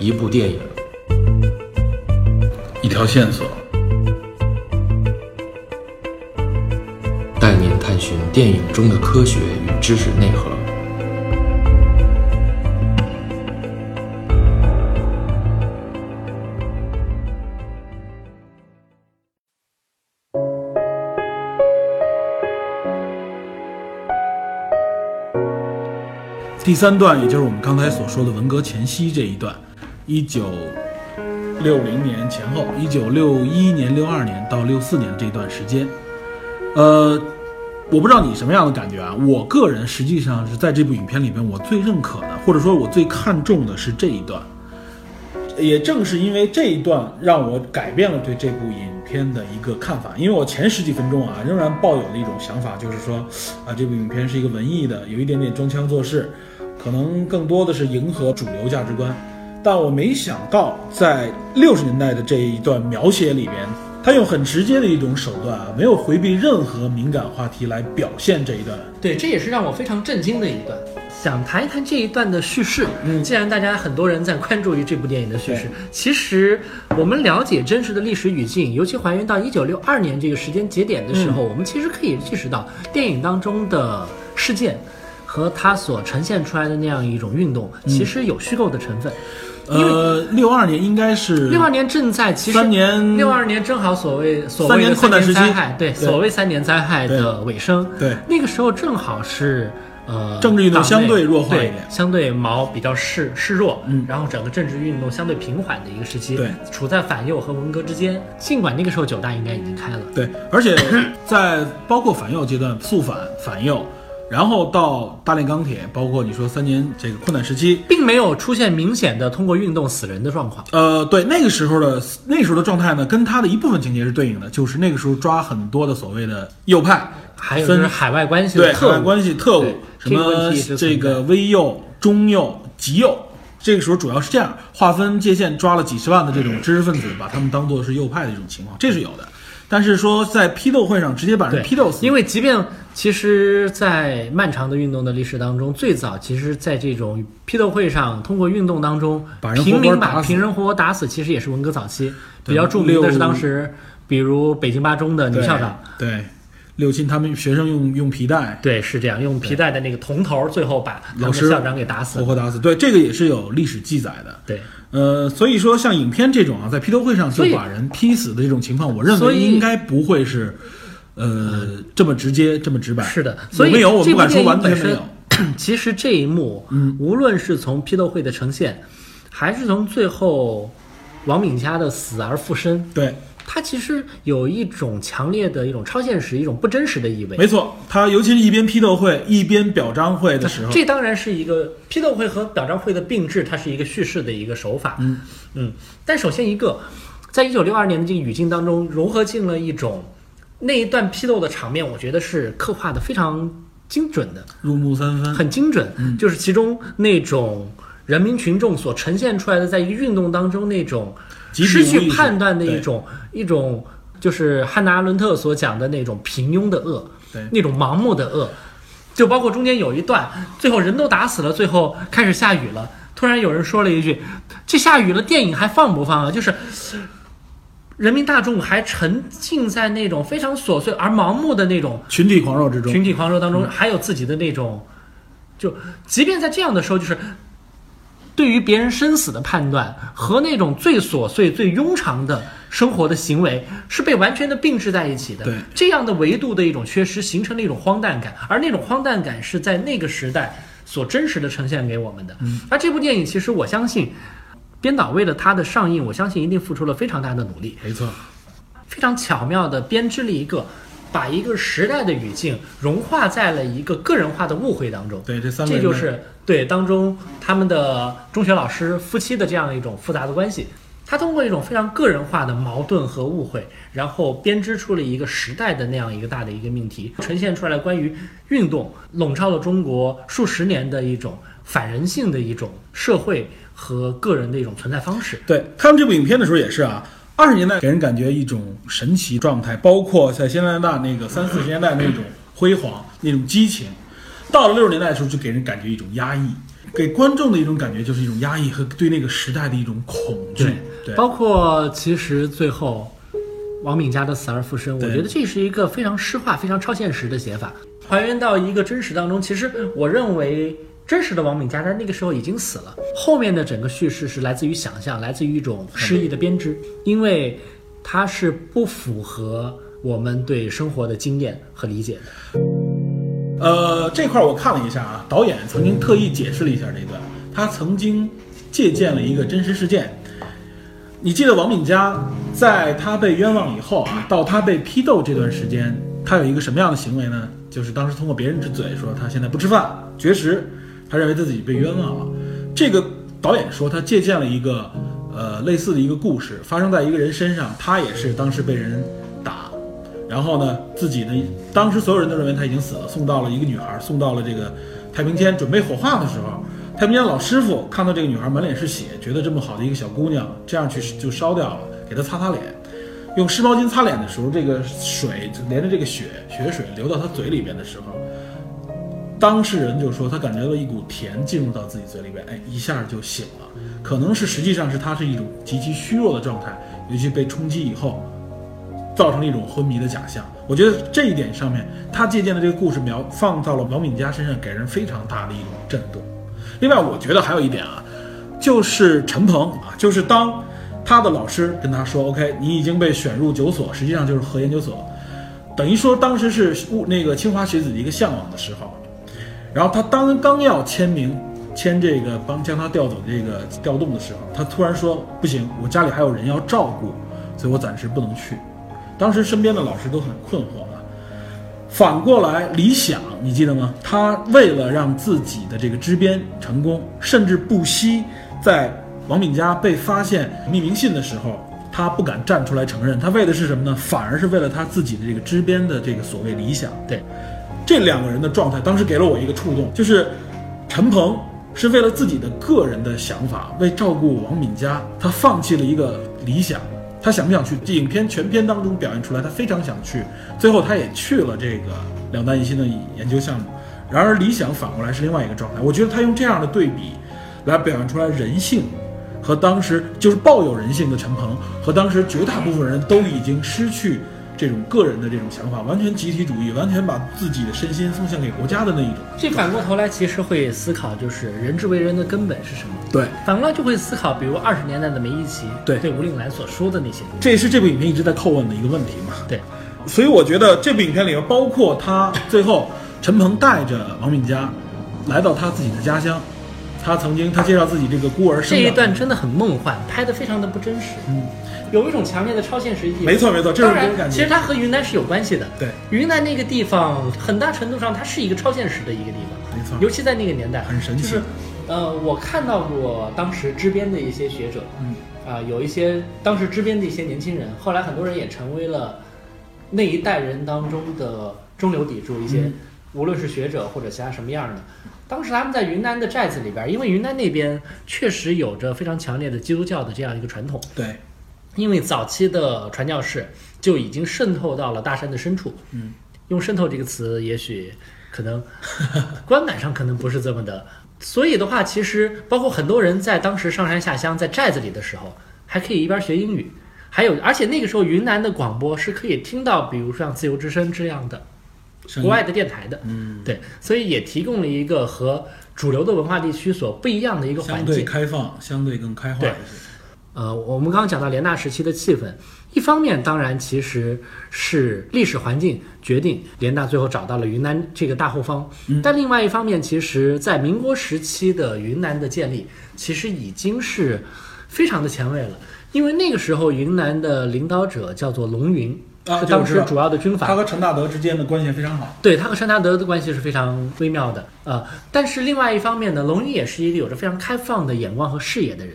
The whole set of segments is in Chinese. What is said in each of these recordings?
一部电影，一条线索，带您探寻电影中的科学与知识内核。第三段，也就是我们刚才所说的文革前夕这一段，一九六零年前后，一九六一年、六二年到六四年这段时间，呃，我不知道你什么样的感觉啊？我个人实际上是在这部影片里边，我最认可的，或者说我最看重的是这一段。也正是因为这一段，让我改变了对这部影片的一个看法。因为我前十几分钟啊，仍然抱有了一种想法，就是说，啊，这部影片是一个文艺的，有一点点装腔作势，可能更多的是迎合主流价值观。但我没想到，在六十年代的这一段描写里边，他用很直接的一种手段啊，没有回避任何敏感话题来表现这一段。对，这也是让我非常震惊的一段。想谈一谈这一段的叙事。嗯，既然大家很多人在关注于这部电影的叙事，其实我们了解真实的历史语境，尤其还原到一九六二年这个时间节点的时候，我们其实可以意识到电影当中的事件和它所呈现出来的那样一种运动，其实有虚构的成分。呃，六二年应该是六二年正在其实三年六二年正好所谓所谓的困难时期，灾害对所谓三年灾害的尾声，对。那个时候正好是。呃，政治运动相对弱化一点，相对毛比较示示弱，嗯，然后整个政治运动相对平缓的一个时期，对，处在反右和文革之间。尽管那个时候九大应该已经开了，对，而且在包括反右阶段，肃反反右，然后到大炼钢铁，包括你说三年这个困难时期，并没有出现明显的通过运动死人的状况。呃，对，那个时候的那时候的状态呢，跟他的一部分情节是对应的，就是那个时候抓很多的所谓的右派。还有就是海外关系，对海外关系特务，什么这个微右、中右、极右，这个时候主要是这样划分界限，抓了几十万的这种知识分子，把他们当做是右派的这种情况，这是有的。但是说在批斗会上直接把人批斗死，因为即便其实，在漫长的运动的历史当中，最早其实在这种批斗会上，通过运动当中，平民把平人活活打死，其实也是文革早期。比较著名的是当时，比如北京八中的女校长，对。六亲他们学生用用皮带，对，是这样，用皮带的那个铜头，最后把老师校长给打死，活活打死。对，这个也是有历史记载的。对，呃，所以说像影片这种啊，在批斗会上就把人劈死的这种情况，我认为应该不会是，呃，这么直接，这么直白。是的，所以没有，我不敢说完全没有。其实这一幕，嗯，无论是从批斗会的呈现，还是从最后王敏佳的死而复生，对。它其实有一种强烈的一种超现实、一种不真实的意味。没错，它尤其是一边批斗会一边表彰会的时候，这当然是一个批斗会和表彰会的并置，它是一个叙事的一个手法。嗯嗯。但首先一个，在一九六二年的这个语境当中，融合进了一种那一段批斗的场面，我觉得是刻画的非常精准的，入木三分，很精准。就是其中那种人民群众所呈现出来的，在一个运动当中那种。失去判断的一种一种，就是汉娜·阿伦特所讲的那种平庸的恶，对，那种盲目的恶，就包括中间有一段，最后人都打死了，最后开始下雨了，突然有人说了一句：“这下雨了，电影还放不放啊？”就是人民大众还沉浸在那种非常琐碎而盲目的那种群体狂热之中，群体狂热当中，还有自己的那种，就即便在这样的时候，就是。对于别人生死的判断和那种最琐碎、最庸常的生活的行为是被完全的并置在一起的。对这样的维度的一种缺失，形成了一种荒诞感，而那种荒诞感是在那个时代所真实的呈现给我们的。嗯，而这部电影其实我相信，编导为了它的上映，我相信一定付出了非常大的努力。没错，非常巧妙的编织了一个。把一个时代的语境融化在了一个个人化的误会当中。对，这三这就是对当中他们的中学老师夫妻的这样一种复杂的关系。他通过一种非常个人化的矛盾和误会，然后编织出了一个时代的那样一个大的一个命题，呈现出来关于运动笼罩了中国数十年的一种反人性的一种社会和个人的一种存在方式。对，他们这部影片的时候也是啊。二十年代给人感觉一种神奇状态，包括在加拿大那个三四十年代那种辉煌、那种激情，到了六十年代的时候就给人感觉一种压抑。给观众的一种感觉就是一种压抑和对那个时代的一种恐惧。对，包括其实最后王敏佳的死而复生，我觉得这是一个非常诗化、非常超现实的写法，还原到一个真实当中。其实我认为。真实的王敏佳在那个时候已经死了，后面的整个叙事是来自于想象，来自于一种诗意的编织，因为它是不符合我们对生活的经验和理解的。呃，这块儿我看了一下啊，导演曾经特意解释了一下这段，他曾经借鉴了一个真实事件。你记得王敏佳在他被冤枉以后啊，到他被批斗这段时间，他有一个什么样的行为呢？就是当时通过别人之嘴说他现在不吃饭绝食，他认为自己被冤枉了。这个导演说他借鉴了一个呃类似的一个故事，发生在一个人身上，他也是当时被人打，然后呢，自己呢，当时所有人都认为他已经死了，送到了一个女孩，送到了这个太平间，准备火化的时候，太平间老师傅看到这个女孩满脸是血，觉得这么好的一个小姑娘，这样去就烧掉了，给她擦擦脸，用湿毛巾擦脸的时候，这个水连着这个血血水流到她嘴里边的时候，当事人就说他感觉到一股甜进入到自己嘴里边，哎，一下就醒了，可能是实际上是他是一种极其虚弱的状态，尤其被冲击以后。造成了一种昏迷的假象。我觉得这一点上面，他借鉴的这个故事描放到了王敏佳身上，给人非常大的一种震动。另外，我觉得还有一点啊，就是陈鹏啊，就是当他的老师跟他说：“OK，你已经被选入九所，实际上就是核研究所。”等于说当时是物那个清华学子的一个向往的时候，然后他当刚要签名签这个帮将他调走这个调动的时候，他突然说：“不行，我家里还有人要照顾，所以我暂时不能去。”当时身边的老师都很困惑啊。反过来，李想，你记得吗？他为了让自己的这个支边成功，甚至不惜在王敏佳被发现匿名信的时候，他不敢站出来承认。他为的是什么呢？反而是为了他自己的这个支边的这个所谓理想。对，这两个人的状态，当时给了我一个触动，就是陈鹏是为了自己的个人的想法，为照顾王敏佳，他放弃了一个理想。他想不想去？影片全片当中表现出来，他非常想去。最后他也去了这个两弹一星的研究项目。然而理想反过来是另外一个状态。我觉得他用这样的对比，来表现出来人性和当时就是抱有人性的陈鹏和当时绝大部分人都已经失去这种个人的这种想法，完全集体主义，完全把自己的身心奉献给国家的那一种。这反过头来，其实会思考，就是人之为人的根本是什么？对，反过来就会思考，比如二十年代的梅贻琦对对吴令兰所说的那些。这也是这部影片一直在叩问的一个问题嘛。对，所以我觉得这部影片里面，包括他最后陈鹏带着王敏佳来到他自己的家乡，他曾经他介绍自己这个孤儿生这一段真的很梦幻，拍的非常的不真实，嗯，有一种强烈的超现实意义。没错没错，这种感觉。其实它和云南是有关系的。对，云南那个地方，很大程度上它是一个超现实的一个地方，没错，尤其在那个年代，很神奇。就是，呃，我看到过当时支边的一些学者，嗯。啊、有一些当时支边的一些年轻人，后来很多人也成为了那一代人当中的中流砥柱，一些、嗯。无论是学者或者其他什么样的。当时他们在云南的寨子里边，因为云南那边确实有着非常强烈的基督教的这样一个传统，对，因为早期的传教士就已经渗透到了大山的深处。嗯，用“渗透”这个词，也许可能 观感上可能不是这么的。所以的话，其实包括很多人在当时上山下乡，在寨子里的时候，还可以一边学英语，还有而且那个时候云南的广播是可以听到，比如像自由之声这样的国外的电台的。嗯，对，所以也提供了一个和主流的文化地区所不一样的一个环境。相对。开放，相对更开化一对。些。呃，我们刚刚讲到联大时期的气氛，一方面当然其实是历史环境决定联大最后找到了云南这个大后方，嗯。但另外一方面，其实在民国时期的云南的建立，其实已经是非常的前卫了，因为那个时候云南的领导者叫做龙云，啊是当时主要的军阀他。和陈大德之间的关系非常好。对他和陈大德的关系是非常微妙的，呃，但是另外一方面呢，龙云也是一个有着非常开放的眼光和视野的人，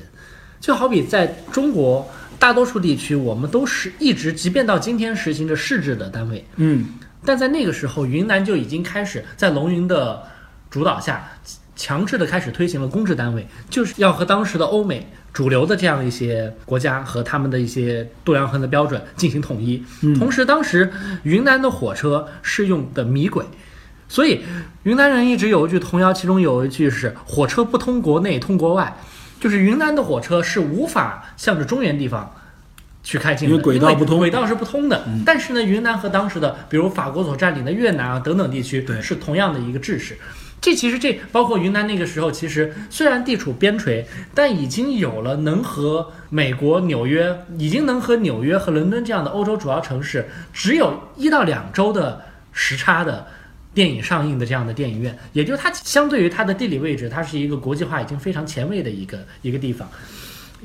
就好比在中国大多数地区，我们都是一直，即便到今天实行着市制的单位，嗯，但在那个时候，云南就已经开始在龙云的主导下，强制的开始推行了公制单位，就是要和当时的欧美主流的这样一些国家和他们的一些度量衡的标准进行统一。嗯同时，当时云南的火车是用的米轨。所以云南人一直有一句童谣，其中有一句是“火车不通国内，通国外”，就是云南的火车是无法向着中原地方去开进的，因为轨道不通轨道是不通的。但是呢，云南和当时的比如法国所占领的越南啊等等地区对是同样的一个制式。这其实这包括云南那个时候，其实虽然地处边陲，但已经有了能和美国纽约，已经能和纽约和伦敦这样的欧洲主要城市只有一到两周的时差的电影上映的这样的电影院，也就是它相对于它的地理位置，它是一个国际化已经非常前卫的一个一个地方。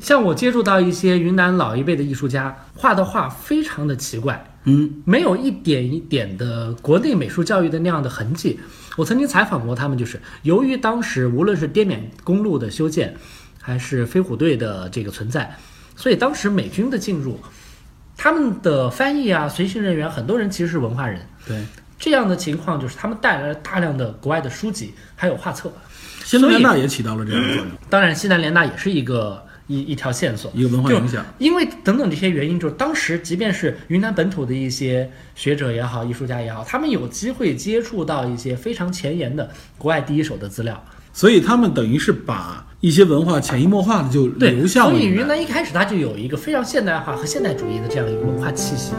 像我接触到一些云南老一辈的艺术家画的画，非常的奇怪，嗯，没有一点一点的国内美术教育的那样的痕迹。我曾经采访过他们，就是由于当时无论是滇缅公路的修建，还是飞虎队的这个存在，所以当时美军的进入，他们的翻译啊、随行人员，很多人其实是文化人。对。这样的情况就是他们带来了大量的国外的书籍，还有画册。西南联大也起到了这样的作用，当然，西南联大也是一个一一条线索。一个文化影响。因为等等这些原因，就是当时即便是云南本土的一些学者也好、艺术家也好，他们有机会接触到一些非常前沿的国外第一手的资料。所以他们等于是把一些文化潜移默化的就留下了所以云南。云南一开始它就有一个非常现代化和现代主义的这样一个文化气息。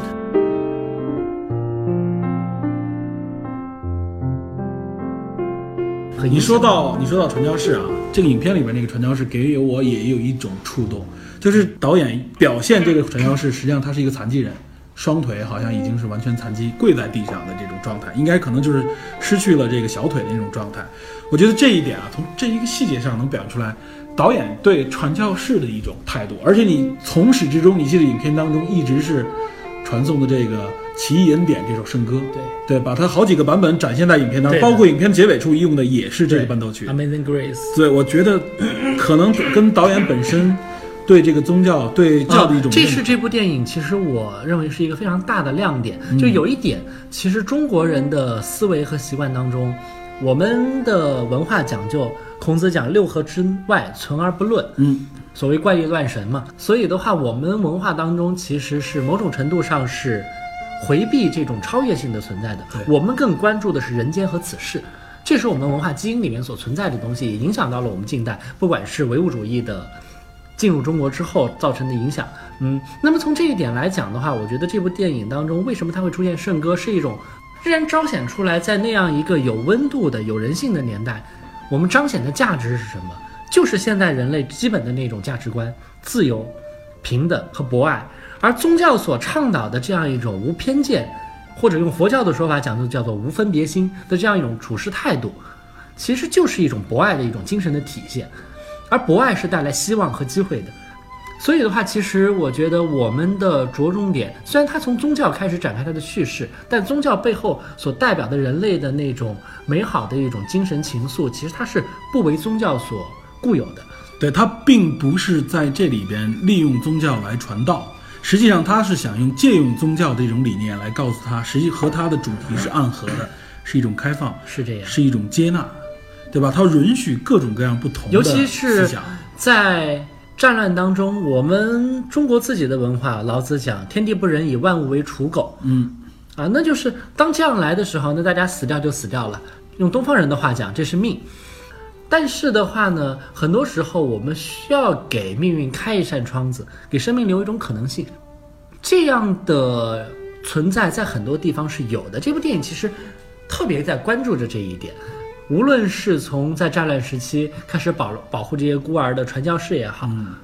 你说到你说到传教士啊，这个影片里边那个传教士给予我也有一种触动，就是导演表现这个传教士，实际上他是一个残疾人，双腿好像已经是完全残疾，跪在地上的这种状态，应该可能就是失去了这个小腿的那种状态。我觉得这一点啊，从这一个细节上能表出来导演对传教士的一种态度，而且你从始至终，你记得影片当中一直是传颂的这个《奇异恩典》这首圣歌，对对，把它好几个版本展现在影片当中，包括影片结尾处用的也是这个伴奏曲。Amazing Grace。对，我觉得 可能跟导演本身对这个宗教、对教的一种啊，这是这部电影，其实我认为是一个非常大的亮点。嗯就有一点，其实中国人的思维和习惯当中，我们的文化讲究，孔子讲六合之外存而不论，嗯，所谓怪力乱神嘛。所以的话，我们文化当中其实是某种程度上是回避这种超越性的存在的。我们更关注的是人间和此事。这是我们文化基因里面所存在的东西，也影响到了我们近代，不管是唯物主义的进入中国之后造成的影响。嗯，那么从这一点来讲的话，我觉得这部电影当中为什么它会出现圣歌，是一种仍然彰显出来，在那样一个有温度的、有人性的年代，我们彰显的价值是什么？就是现代人类基本的那种价值观：自由、平等和博爱。而宗教所倡导的这样一种无偏见，或者用佛教的说法讲，就叫做无分别心的这样一种处事态度，其实就是一种博爱的一种精神的体现。而博爱是带来希望和机会的。所以的话，其实我觉得我们的着重点，虽然它从宗教开始展开它的叙事，但宗教背后所代表的人类的那种美好的一种精神情愫，其实它是不为宗教所固有的。对它并不是在这里边利用宗教来传道，实际上他是想用借用宗教的一种理念来告诉他，实际和他的主题是暗合的，是一种开放，是这样是一种接纳，对吧？他允许各种各样不同的尤其是在战乱当中，我们中国自己的文化，老子讲“天地不仁，以万物为刍狗”。嗯，啊，那就是当这样来的时候，那大家死掉就死掉了。用东方人的话讲，这是命。但是的话呢，很多时候我们需要给命运开一扇窗子，给生命留一种可能性。这样的存在在很多地方是有的。这部电影其实特别在关注着这一点。无论是从在战乱时期开始保保护这些孤儿的传教士也好，嗯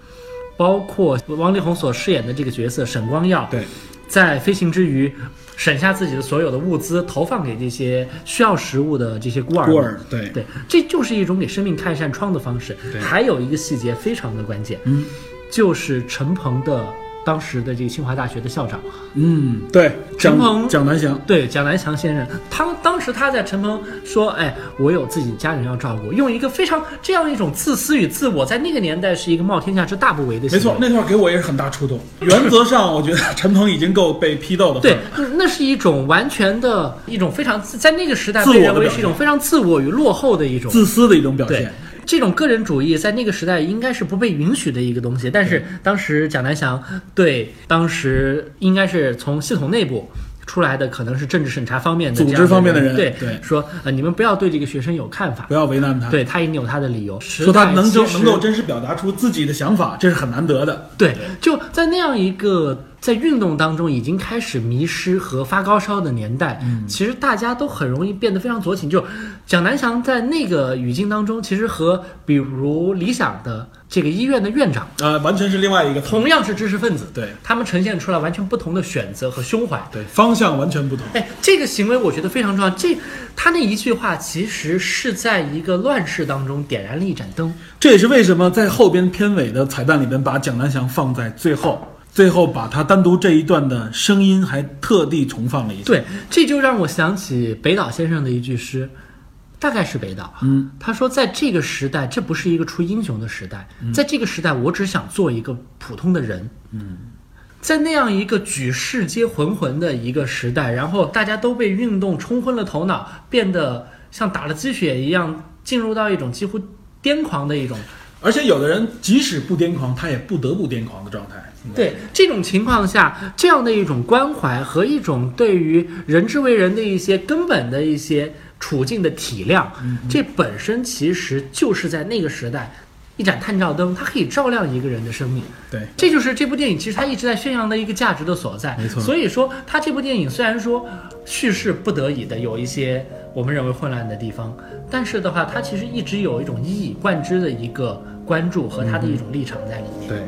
包括王力宏所饰演的这个角色沈光耀，对，在飞行之余省下自己的所有的物资，投放给这些需要食物的这些孤儿。孤儿，对，对，这就是一种给生命开一扇窗的方式对。还有一个细节非常的关键，嗯就是陈鹏的当时的这个清华大学的校长，嗯，对，陈鹏蒋南翔，对蒋南翔先生，他当时他在陈鹏说：“哎，我有自己家人要照顾，用一个非常这样一种自私与自我，在那个年代是一个冒天下之大不韪的。”没错，那段给我也是很大触动。原则上，我觉得陈鹏已经够被批斗的份对。，那那是一种完全的一种非常在那个时代被认为是一种非常自我与落后的一种自私的一种表对现。，这种个人主义在那个时代应该是不被允许的一个东西。但是当时蒋南翔对当时应该是从系统内部出来的可能是政治审查方面的组织方面的人对对说呃你们不要对这个学生有看法不，要为难他。对他一定有他的理由，说他能就够能够真实表达出自己的想法，这是很难得的。对，就在那样一个在运动当中已经开始迷失和发高烧的年代，嗯其实大家都很容易变得非常左倾。就蒋南翔在那个语境当中，其实和比如理想的这个医院的院长，呃，完全是另外一个同样是知识分子，对他们呈现出来完全不同的选择和胸怀。对方向完全不同。哎，这个行为我觉得非常重要。这他那一句话其实是在一个乱世当中点燃了一盏灯。这也是为什么在后边片尾的彩蛋里边把蒋南翔放在最后，最后把他单独这一段的声音还特地重放了一下。对，这就让我想起北岛先生的一句诗，大概是北岛啊。嗯，他说，在这个时代，这不是一个出英雄的时代，在这个时代，我只想做一个普通的人。嗯，在那样一个举世皆浑浑的一个时代，然后大家都被运动冲昏了头脑，变得像打了鸡血一样，进入到一种几乎癫狂的一种而且有的人即使不癫狂，他也不得不癫狂的状态。对这种情况下，这样的一种关怀和一种对于人之为人的一些根本的一些处境的体谅，这本身其实就是在那个时代一盏探照灯，它可以照亮一个人的生命。对，这就是这部电影其实它一直在宣扬的一个价值的所在。没错所以说，它这部电影虽然说叙事不得已的有一些我们认为混乱的地方，但是的话，他其实一直有一种一以贯之的一个关注和他的一种立场在里面。对。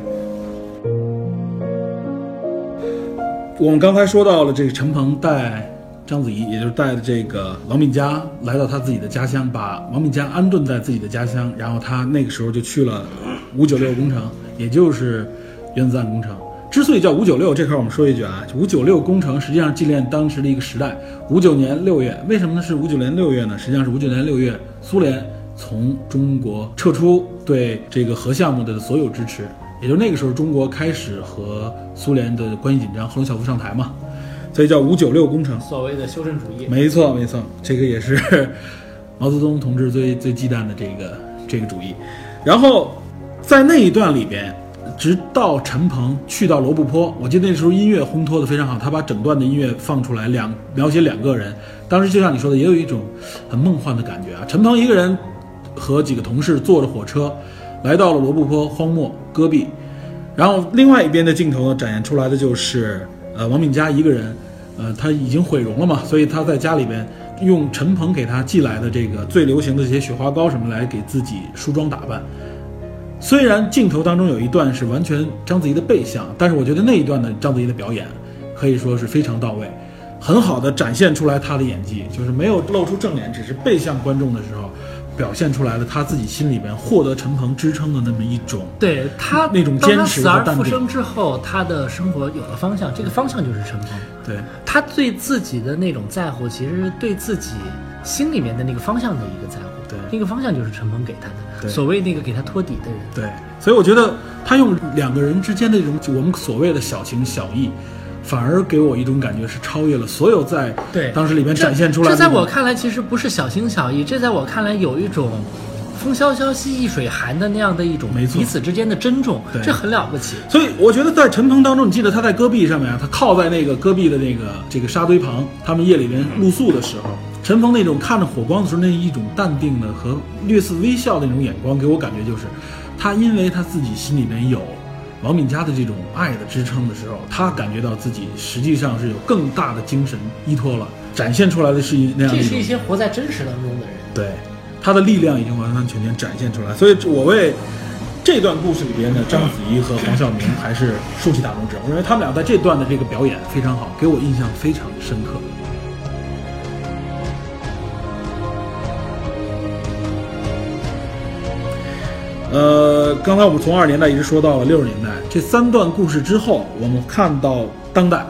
我们刚才说到了这个陈鹏带章子怡，也就是带着这个王敏佳来到他自己的家乡，把王敏佳安顿在自己的家乡，然后他那个时候就去了五九六工程，也就是原子弹工程。之所以叫五九六，这块儿我们说一句啊，五九六工程实际上纪念当时的一个时代。五九年六月，为什么呢？是五九年六月呢？实际上是五九年六月，苏联从中国撤出对这个核项目的所有支持，也就那个时候，中国开始和苏联的关系紧张，赫鲁晓夫上台嘛，所以叫五九六工程。所谓的修正主义，没错，没错，这个也是毛泽东同志最最忌惮的这个这个主义。然后在那一段里边，直到陈鹏去到罗布泊，我记得那时候音乐烘托的非常好，他把整段的音乐放出来，两描写两个人。当时就像你说的，也有一种很梦幻的感觉啊。陈鹏一个人和几个同事坐着火车来到了罗布泊荒漠戈壁，然后另外一边的镜头呢，展现出来的就是呃王敏佳一个人，呃他已经毁容了嘛，所以他在家里边用陈鹏给他寄来的这个最流行的这些雪花膏什么来给自己梳妆打扮。虽然镜头当中有一段是完全章子怡的背向，但是我觉得那一段的章子怡的表演可以说是非常到位，很好的展现出来她的演技，就是没有露出正脸，只是背向观众的时候，表现出来了她自己心里边获得陈鹏支撑的那么一种对他那种坚持而和淡定复生之后，他的生活有了方向，这个方向就是陈鹏。对他对自己的那种在乎，其实是对自己心里面的那个方向的一个在乎。对。那个方向就是陈鹏给他的，对。所谓那个给他托底的人。对，所以我觉得他用两个人之间的这种我们所谓的小情小义，反而给我一种感觉是超越了所有在对。当时里面展现出来这在我看来，其实不是小情小义，这在我看来有一种风萧萧兮易水寒的那样的一种没错。彼此之间的珍重对，这很了不起。所以我觉得在陈鹏当中，你记得他在戈壁上面啊，他靠在那个戈壁的那个这个沙堆旁，他们夜里边露宿的时候，陈峰那种看着火光的时候那一种淡定的和略似微笑的那种眼光，给我感觉就是，他因为他自己心里面有王敏佳的这种爱的支撑的时候，他感觉到自己实际上是有更大的精神依托了，展现出来的是一那样的这是一些活在真实当中的人。对，他的力量已经完完全全展现出来，所以我为这段故事里边的章子怡和黄晓明还是竖起大拇指。我认为他们俩在这段的这个表演非常好，给我印象非常深刻。呃，刚才我们从二十年代一直说到了六十年代，这三段故事之后，我们看到当代，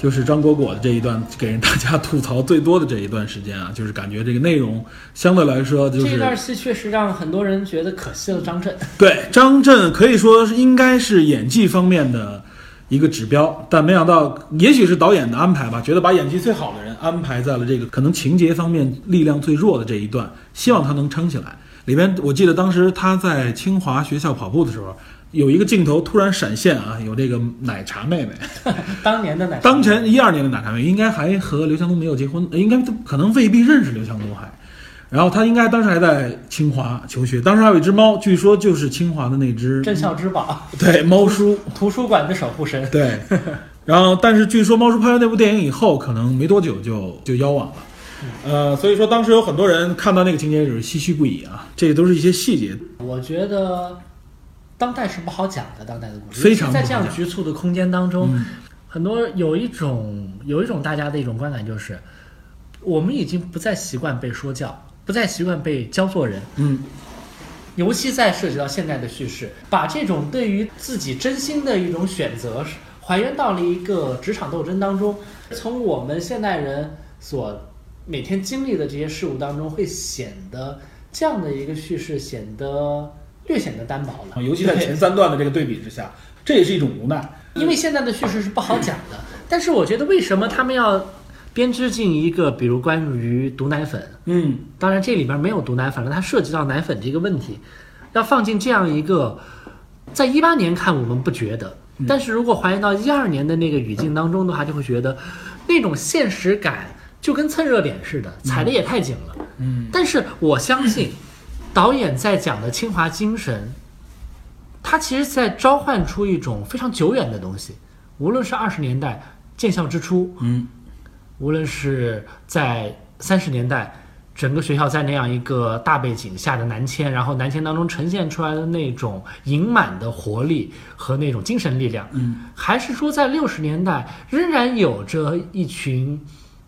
就是张果果的这一段给人大家吐槽最多的这一段时间啊，就是感觉这个内容相对来说就是这段戏确实让很多人觉得可惜了张震。对张震可以说是应该是演技方面的一个指标，但没想到也许是导演的安排吧，觉得把演技最好的人安排在了这个可能情节方面力量最弱的这一段，希望他能撑起来。里边我记得当时他在清华学校跑步的时候，有一个镜头突然闪现啊，有这个奶茶妹妹，当年的奶茶当前一二年的奶茶妹妹应该还和刘强东没有结婚，呃应该可能未必认识刘强东还。然后她应该当时还在清华求学，当时还有一只猫，据说就是清华的那只镇校之宝，对猫叔，图书馆的守护神。对。然后，但是据说猫叔拍完那部电影以后，可能没多久就就夭亡了。呃，所以说当时有很多人看到那个情节就是唏嘘不已啊，这都是一些细节。我觉得当代是不好讲的，当代的故事，非常在这样局促的空间当中，嗯。很多有一种有一种大家的一种观感就是，我们已经不再习惯被说教，不再习惯被教做人，嗯，尤其在涉及到现代的叙事，把这种对于自己真心的一种选择还原到了一个职场斗争当中，从我们现代人所每天经历的这些事物当中，会显得这样的一个叙事显得略显得单薄了，啊尤其在前三段的这个对比之下，这也是一种无奈。因为现在的叙事是不好讲的。但是我觉得为什么他们要编织进一个，比如关于毒奶粉，嗯，当然这里边没有毒奶粉了，它涉及到奶粉这个问题，要放进这样一个，在一八年看我们不觉得，但是如果还原到一二年的那个语境当中的话，就会觉得那种现实感就跟蹭热点似的，踩的也太紧了。嗯，但是我相信，导演在讲的清华精神，他其实在召唤出一种非常久远的东西，无论是二十年代建校之初，嗯，无论是在三十年代，整个学校在那样一个大背景下的南迁，然后南迁当中呈现出来的那种盈满的活力和那种精神力量，嗯，还是说在六十年代仍然有着一群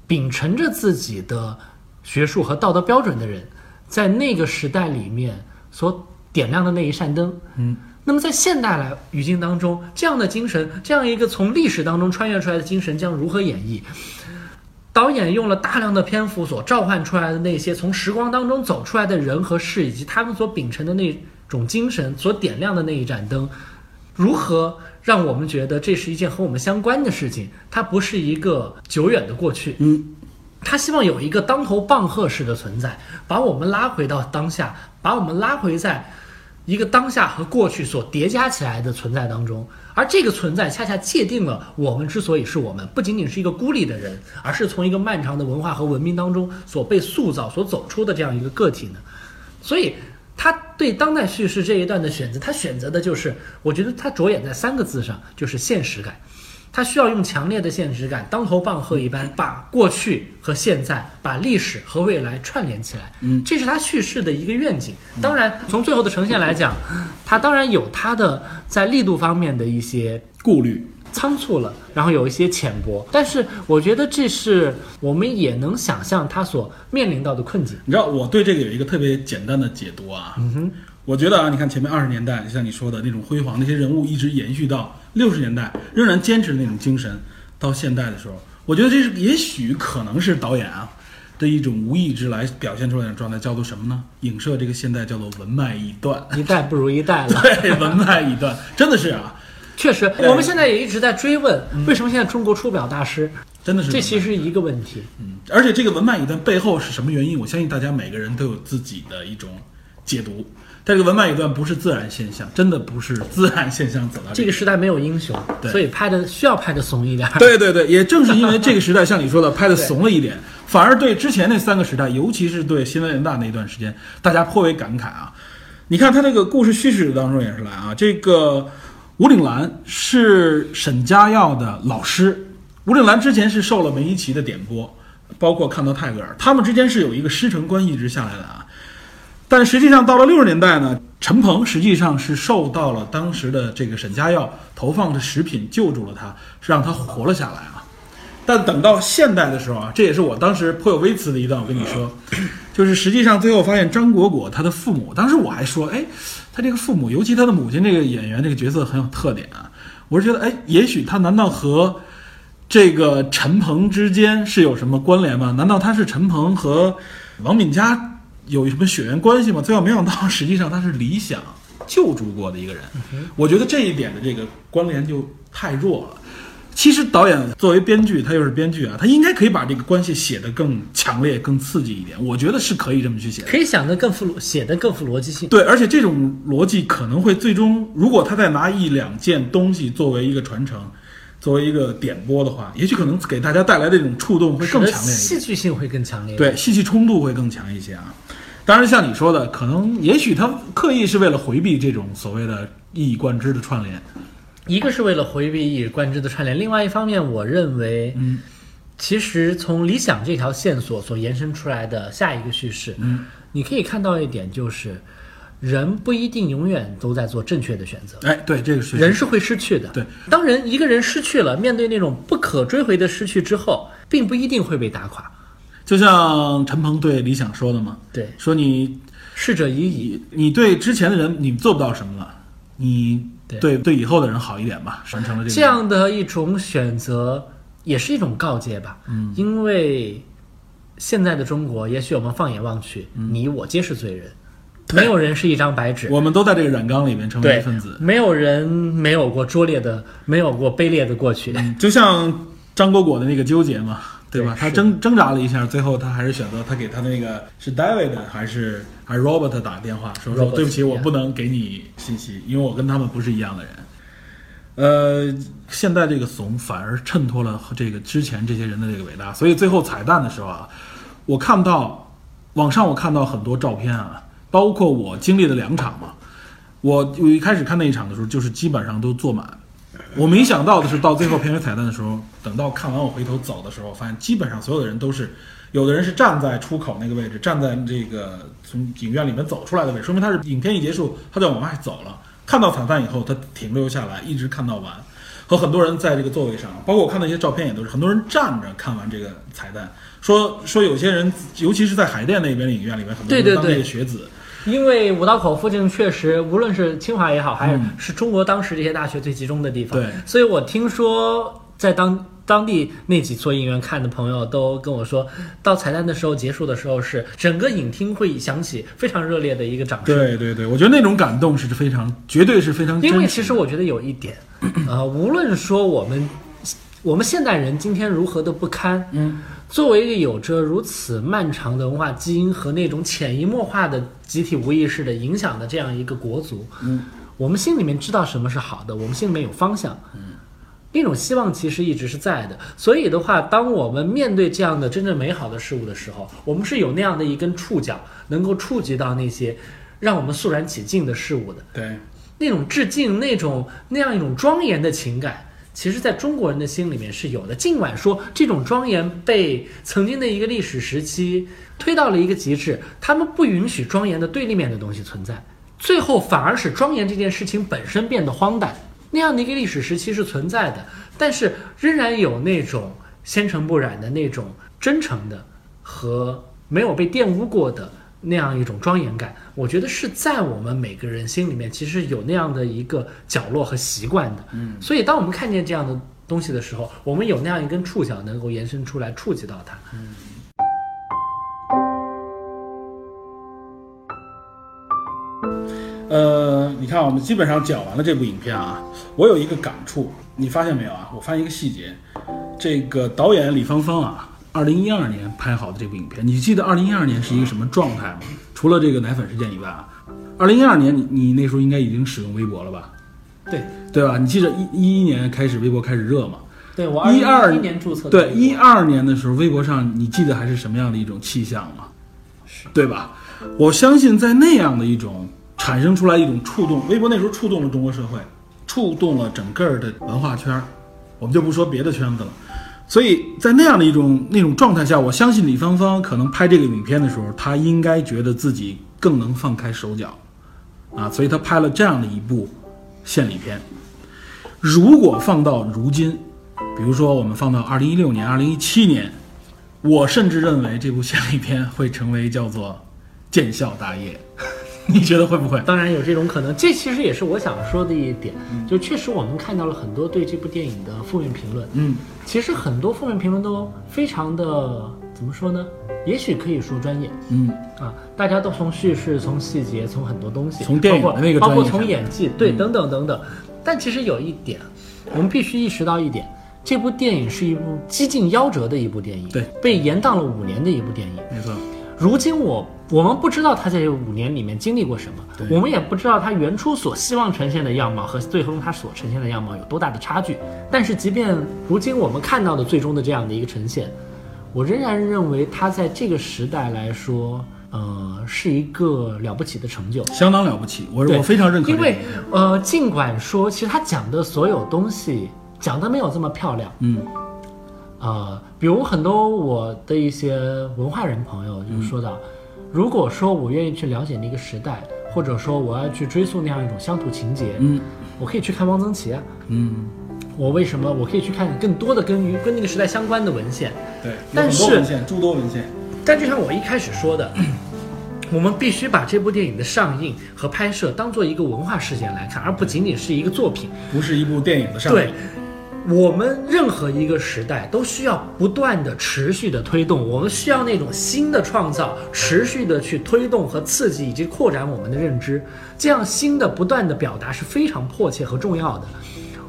秉承着自己的学术和道德标准的人，在那个时代里面所点亮的那一扇灯，嗯。那么在现代来语境当中，这样的精神，这样一个从历史当中穿越出来的精神将如何演绎？导演用了大量的篇幅所召唤出来的那些从时光当中走出来的人和事，以及他们所秉承的那种精神所点亮的那一盏灯，如何让我们觉得这是一件和我们相关的事情？它不是一个久远的过去，嗯，他希望有一个当头棒喝式的存在，把我们拉回到当下，把我们拉回在一个当下和过去所叠加起来的存在当中。而这个存在恰恰界定了我们之所以是我们，不仅仅是一个孤立的人，而是从一个漫长的文化和文明当中所被塑造、所走出的这样一个个体呢。所以，他对当代叙事这一段的选择，他选择的就是，我觉得他着眼在三个字上，就是现实感。他需要用强烈的现实感，当头棒喝一般，把过去和现在，把历史和未来串联起来。嗯这是他叙事的一个愿景。当然，从最后的呈现来讲，他当然有他的在力度方面的一些顾虑。仓促了，然后有一些浅薄，但是我觉得这是我们也能想象他所面临到的困境。你知道我对这个有一个特别简单的解读啊，嗯哼，我觉得啊，你看前面二十年代，就像你说的那种辉煌，那些人物一直延续到六十年代，仍然坚持那种精神，到现代的时候，我觉得这是也许可能是导演啊的一种无意之来表现出来的状态，叫做什么呢？影射这个现代叫做文脉已断，一代不如一代了。对，文脉已断，真的是啊，确实，我们现在也一直在追问，为什么现在中国出不了大师？真的是这其实，是一个问题。嗯，而且这个文脉一段背后是什么原因？我相信大家每个人都有自己的一种解读。但这个文脉一段不是自然现象，真的不是自然现象走到这个时代没有英雄，对所以拍的需要拍的怂一点。对对对，也正是因为 这个时代，像你说的，拍的怂了一点，反而对之前那三个时代，尤其是对新闻联大那一段时间，大家颇为感慨啊。你看他这个故事叙事当中也是来啊，这个吴岭澜是沈家耀的老师，吴岭澜之前是受了梅贻琦的点拨，包括看到泰戈尔，他们之间是有一个师承关系一直下来的啊。但实际上到了六十年代呢，陈鹏实际上是受到了当时的这个沈家耀投放的食品救助了他，是让他活了下来啊。但等到现代的时候啊，这也是我当时颇有微词的一段，我跟你说，就是实际上最后发现张果果他的父母，当时我还说，哎，他这个父母，尤其他的母亲这个演员这个角色很有特点啊，我是觉得，哎，也许他难道和这个陈鹏之间是有什么关联吗？难道他是陈鹏和王敏佳有什么血缘关系吗？最后没想到，实际上他是理想救助过的一个人。我觉得这一点的这个关联就太弱了。其实导演作为编剧，他又是编剧啊，他应该可以把这个关系写得更强烈、更刺激一点。我觉得是可以这么去写的。可以想得更富，写得更富逻辑性。对，而且这种逻辑可能会最终，如果他再拿一两件东西作为一个传承，作为一个点播的话，也许可能给大家带来的这种触动会更强烈一戏。剧性会更强烈。对，戏剧冲突会更强一些啊。当然，像你说的，可能也许他刻意是为了回避这种所谓的一以贯之的串联。一个是为了回避一以贯之的串联，另外一方面，我认为，嗯，其实从理想这条线索所延伸出来的下一个叙事，嗯，你可以看到一点，就是人不一定永远都在做正确的选择。哎，对，这个是人是会失去的。对，当人一个人失去了，面对那种不可追回的失去之后，并不一定会被打垮。就像陈鹏对理想说的嘛，对，说你逝者已矣。你你对之前的人你做不到什么了，你对对对以后的人好一点吧，完成了这个这样的一种选择，也是一种告诫吧。嗯，因为现在的中国，也许我们放眼望去，你我皆是罪人，没有人是一张白纸。我们都在这个染缸里面成为对一份子。没有人没有过拙劣的，没有过卑劣的过去。就像张果果的那个纠结嘛，对吧？他挣挣扎了一下，最后他还是选择他给他那个是 David 还是还是 Robert 打电话说说对不起，我不能给你信息，因为我跟他们不是一样的人。呃，现在这个怂反而衬托了这个之前这些人的这个伟大，所以最后彩蛋的时候啊，我看到网上我看到很多照片啊，包括我经历了两场嘛，我我一开始看那一场的时候，就是基本上都坐满。我没想到的是，到最后片尾彩蛋的时候，等到看完我回头走的时候，发现基本上所有的人都是，有的人是站在出口那个位置，站在这个从影院里面走出来的位置，说明他是影片一结束，他就往外走了。看到彩蛋以后，他停留下来，一直看到完。和很多人在这个座位上，包括我看到一些照片，也都是很多人站着看完这个彩蛋。说说有些人，尤其是在海淀那边的影院里面，很多人当地的学子，因为五道口附近确实，无论是清华也好，还是中国当时这些大学最集中的地方。对所以我听说在当当地那几座影院看的朋友都跟我说，到彩蛋的时候结束的时候是整个影厅会响起非常热烈的一个掌声。对对对，我觉得那种感动是非常，绝对是非常。因为其实我觉得有一点，呃，无论说我们我们现代人今天如何的不堪，嗯，作为一个有着如此漫长的文化基因和那种潜移默化的集体无意识的影响的这样一个国族，嗯，我们心里面知道什么是好的，我们心里面有方向，嗯。那种希望其实一直是在的，所以的话，当我们面对这样的真正美好的事物的时候，我们是有那样的一根触角，能够触及到那些让我们肃然起敬的事物的。对，那种致敬，那种那样一种庄严的情感，其实在中国人的心里面是有的。尽管说这种庄严被曾经的一个历史时期推到了一个极致，他们不允许庄严的对立面的东西存在，最后反而使庄严这件事情本身变得荒诞。那样的一个历史时期是存在的，但是仍然有那种纤尘不染的那种真诚的和没有被玷污过的那样一种庄严感，我觉得是在我们每个人心里面其实有那样的一个角落和习惯的。嗯，所以当我们看见这样的东西的时候，我们有那样一根触角能够延伸出来触及到它。嗯呃，你看，我们基本上讲完了这部影片啊，我有一个感触，你发现没有啊？我发现一个细节，这个导演李芳芳啊，二零一二年拍好的这部影片，你记得二零一二年是一个什么状态吗？除了这个奶粉事件以外啊，二零一二年你你那时候应该已经使用微博了吧？对，对吧？你记得一一一年开始微博开始热嘛？对我一二一年注册的对，一二年的时候，微博上你记得还是什么样的一种气象吗？是对吧？我相信在那样的一种产生出来一种触动，微博那时候触动了中国社会，触动了整个儿的文化圈儿，我们就不说别的圈子了。所以在那样的一种那种状态下，我相信李芳芳可能拍这个影片的时候，她应该觉得自己更能放开手脚，啊，所以她拍了这样的一部献礼片。如果放到如今，比如说我们放到二零一六年、二零一七年，我甚至认为这部献礼片会成为叫做见效大业，你觉得会不会？当然有这种可能，这其实也是我想说的一点，就确实我们看到了很多对这部电影的负面评论。嗯，其实很多负面评论都非常的怎么说呢？也许可以说专业嗯，啊，大家都从叙事、从细节、从很多东西，从电影包括的那个包括专业上从演技，对，嗯等等等等。但其实有一点，我们必须意识到一点，这部电影是一部几近夭折的一部电影，对，被延宕了五年的一部电影。没错，如今我我们不知道他在这五年里面经历过什么，我们也不知道他原初所希望呈现的样貌和最终他所呈现的样貌有多大的差距。但是即便如今我们看到的最终的这样的一个呈现，我仍然认为他在这个时代来说，呃，是一个了不起的成就。相当了不起，我对我非常认可。因为呃，尽管说其实他讲的所有东西讲的没有这么漂亮，嗯，呃，比如很多我的一些文化人朋友就说到，如果说我愿意去了解那个时代，或者说我要去追溯那样一种乡土情节，嗯我可以去看汪曾祺啊。嗯，我为什么我可以去看更多的跟于跟那个时代相关的文献？对，但是文献，诸多文献，但就像我一开始说的，我们必须把这部电影的上映和拍摄当做一个文化事件来看，而不仅仅是一个作品。不是一部电影的上映对映。，我们任何一个时代都需要不断的、持续的推动，我们需要那种新的创造，持续的去推动和刺激以及扩展我们的认知，这样新的不断的表达是非常迫切和重要的。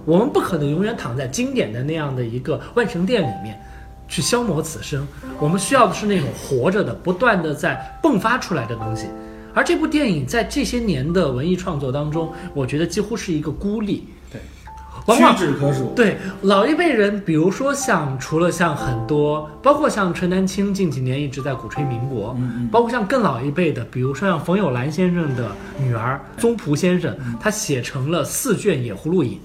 我们不可能永远躺在经典的那样的一个万神殿里面。去消磨此生，我们需要的是那种活着的、不断的在迸发出来的东西。而这部电影在这些年的文艺创作当中，我觉得几乎是一个孤立。对，往往屈指可数。对老一辈人，比如说像除了像很多，包括像陈丹青近几年一直在鼓吹民国，包括像更老一辈的，比如说像冯友兰先生的女儿宗璞先生，他写成了四卷《野葫芦引》，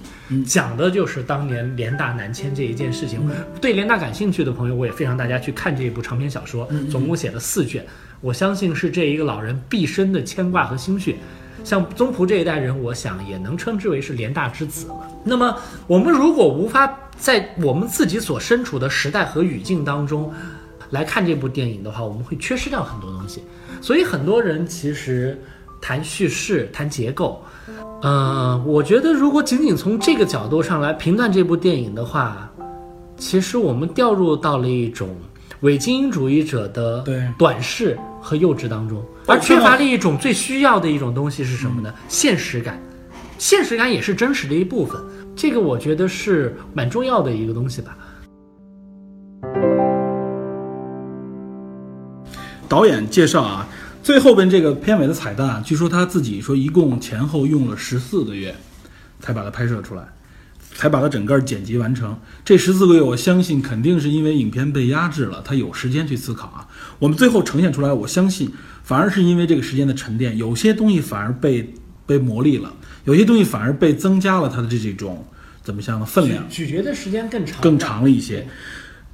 讲的就是当年联大南迁这一件事情。对联大感兴趣的朋友，我也非常大家去看这一部长篇小说，总共写了四卷，我相信是这一个老人毕生的牵挂和心血。像宗璞这一代人，我想也能称之为是联大之子了。那么，我们如果无法在我们自己所身处的时代和语境当中来看这部电影的话，我们会缺失掉很多东西。所以，很多人其实谈叙事、谈结构，呃，我觉得如果仅仅从这个角度上来评断这部电影的话，其实我们掉入到了一种伪精英主义者的对短视和幼稚当中，而缺乏了一种最需要的一种东西是什么呢？现实感，现实感也是真实的一部分。这个我觉得是蛮重要的一个东西吧。导演介绍啊，最后边这个片尾的彩蛋啊，据说他自己说一共前后用了十四个月，才把它拍摄出来，才把它整个剪辑完成。这十四个月，我相信肯定是因为影片被压制了，他有时间去思考啊。我们最后呈现出来，我相信反而是因为这个时间的沉淀，有些东西反而被被磨砺了，有些东西反而被增加了它的这这种怎么讲呢分量。咀嚼的时间更长，更长了一些。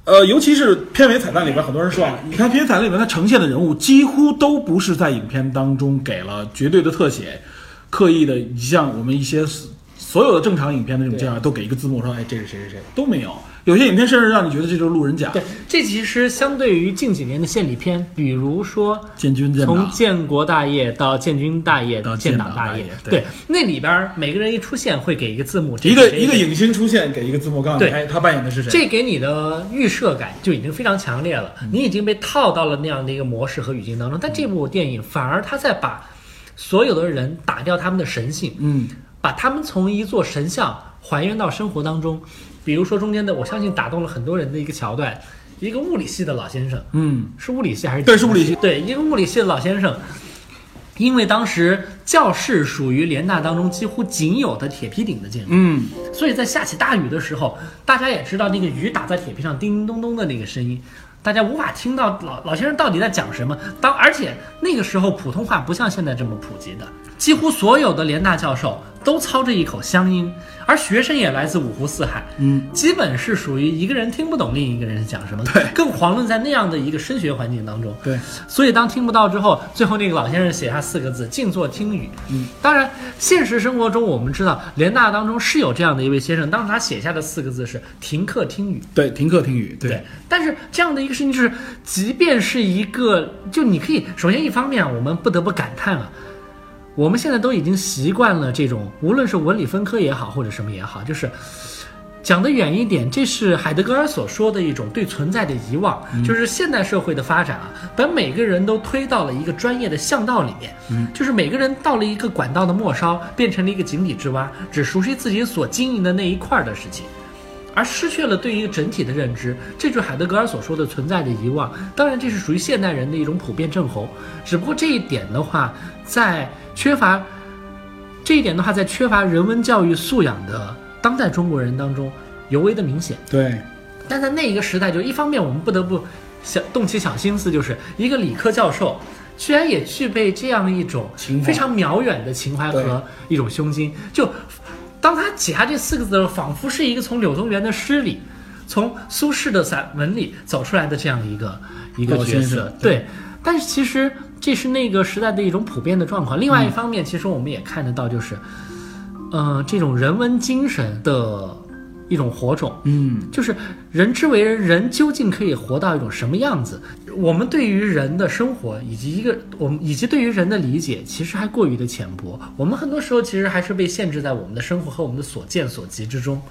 呃，尤其是片尾彩蛋里边，很多人说啊，你看片尾彩蛋里面它呈现的人物几乎都不是在影片当中给了绝对的特写，刻意的像我们一些所有的正常影片的这种介绍都给一个字幕说，哎，这是谁谁谁。都没有。有些影片甚至让你觉得这就是路人甲，对，这其实相对于近几年的献礼片，比如说建军建从，建国大业到建军大业到建建党大党业业，对对，那里边儿每个人一出现会给一个字幕，一个一个影星出现，给一个字幕告诉你，哎，他扮演的是谁？这给你的预设感就已经非常强烈了，嗯。你已经被套到了那样的一个模式和语境当中。但这部电影反而他在把所有的人打掉他们的神性，嗯，把他们从一座神像还原到生活当中。比如说中间的，我相信打动了很多人的一个桥段，一个物理系的老先生，嗯，是物理系还是对是物理系对，一个物理系的老先生，因为当时教室属于联大当中几乎仅有的铁皮顶的建筑，嗯，所以在下起大雨的时候，大家也知道那个雨打在铁皮上叮叮咚咚的那个声音，大家无法听到老老先生到底在讲什么。当而且那个时候普通话不像现在这么普及的，几乎所有的联大教授都操着一口乡音，而学生也来自五湖四海，嗯，基本是属于一个人听不懂另一个人讲什么，对。更遑论在那样的一个升学环境当中，对，所以当听不到之后，最后那个老先生写下四个字“静坐听雨”。嗯，当然，现实生活中我们知道，联大当中是有这样的一位先生，当时他写下的四个字是“停课听雨”。对，停课听雨，对，但是这样的一个事情就是，即便是一个，就你可以，首先一方面啊，我们不得不感叹啊，我们现在都已经习惯了这种，无论是文理分科也好，或者什么也好，就是讲得远一点，这是海德格尔所说的一种对存在的遗忘，就是现代社会的发展啊，把每个人都推到了一个专业的巷道里面，嗯，就是每个人到了一个管道的末梢，变成了一个井底之蛙，只熟悉自己所经营的那一块儿的事情。而而失去了对于整体的认知。这就是海德格尔所说的存在的遗忘。当然，这是属于现代人的一种普遍症候。只不过这一点的话，在缺乏这一点的话，在缺乏人文教育素养的当代中国人当中尤为的明显。对，但在那一个时代，就一方面我们不得不想动起小心思，就是一个理科教授。居然也具备这样一种非常渺远的情怀和一种胸襟，就当他写下这四个字的时候，仿佛是一个从柳宗元的诗里，从苏轼的散文里走出来的这样一个一个角色。对，但是其实这是那个时代的一种普遍的状况。另外一方面，其实我们也看得到，就是，呃，这种人文精神的。一种火种，嗯，就是人之为人，人究竟可以活到一种什么样子？我们对于人的生活，以及一个我们以及对于人的理解，其实还过于的浅薄。我们很多时候其实还是被限制在我们的生活和我们的所见所及之中。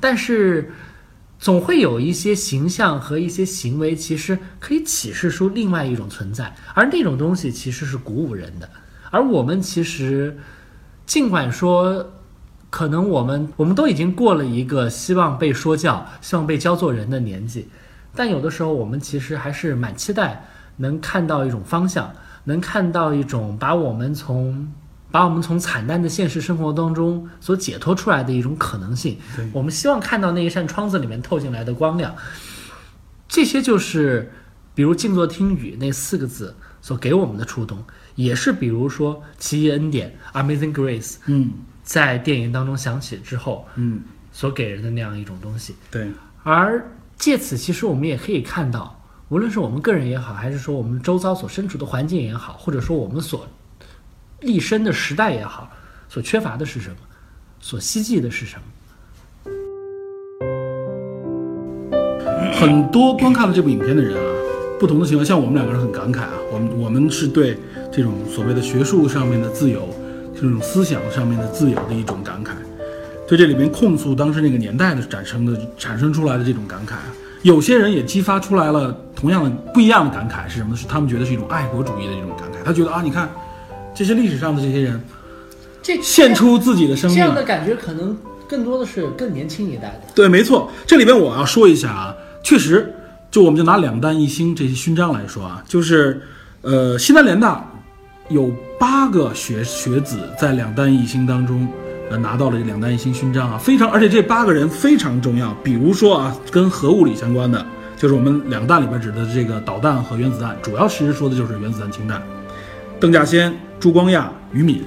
但是，总会有一些形象和一些行为，其实可以启示出另外一种存在，而那种东西其实是鼓舞人的。而我们其实，尽管说。可能我们我们都已经过了一个希望被说教、希望被教做人的年纪，但有的时候我们其实还是蛮期待能看到一种方向，能看到一种把我们从把我们从惨淡的现实生活当中所解脱出来的一种可能性。我们希望看到那一扇窗子里面透进来的光亮。这些就是比如静坐听雨那四个字所给我们的触动，也是比如说奇异恩典 （Amazing Grace）。嗯。在电影当中响起之后，嗯，所给人的那样一种东西，对。而借此，其实我们也可以看到，无论是我们个人也好，还是说我们周遭所身处的环境也好，或者说我们所立身的时代也好，所缺乏的是什么，所希冀的是什么。很多观看了这部影片的人啊，不同的情况，像我们两个人很感慨啊，我们我们是对这种所谓的学术上面的自由。这种思想上面的自由的一种感慨，对这里面控诉当时那个年代的产生的产生出来的这种感慨，有些人也激发出来了同样的不一样的感慨是什么呢？是他们觉得是一种爱国主义的这种感慨。他觉得啊，你看这些历史上的这些人，这献出自己的生命，这样的感觉可能更多的是更年轻一代的。对，没错。这里边我要说一下啊，确实，就我们就拿两弹一星这些勋章来说啊，就是呃，西南联大。有八个学学子在两弹一星当中，呃，拿到了这两弹一星勋章啊，非常，而且这八个人非常重要。比如说啊，跟核物理相关的，就是我们两弹里边指的这个导弹和原子弹，主要其实说的就是原子弹氢弹。邓稼先、朱光亚、于敏，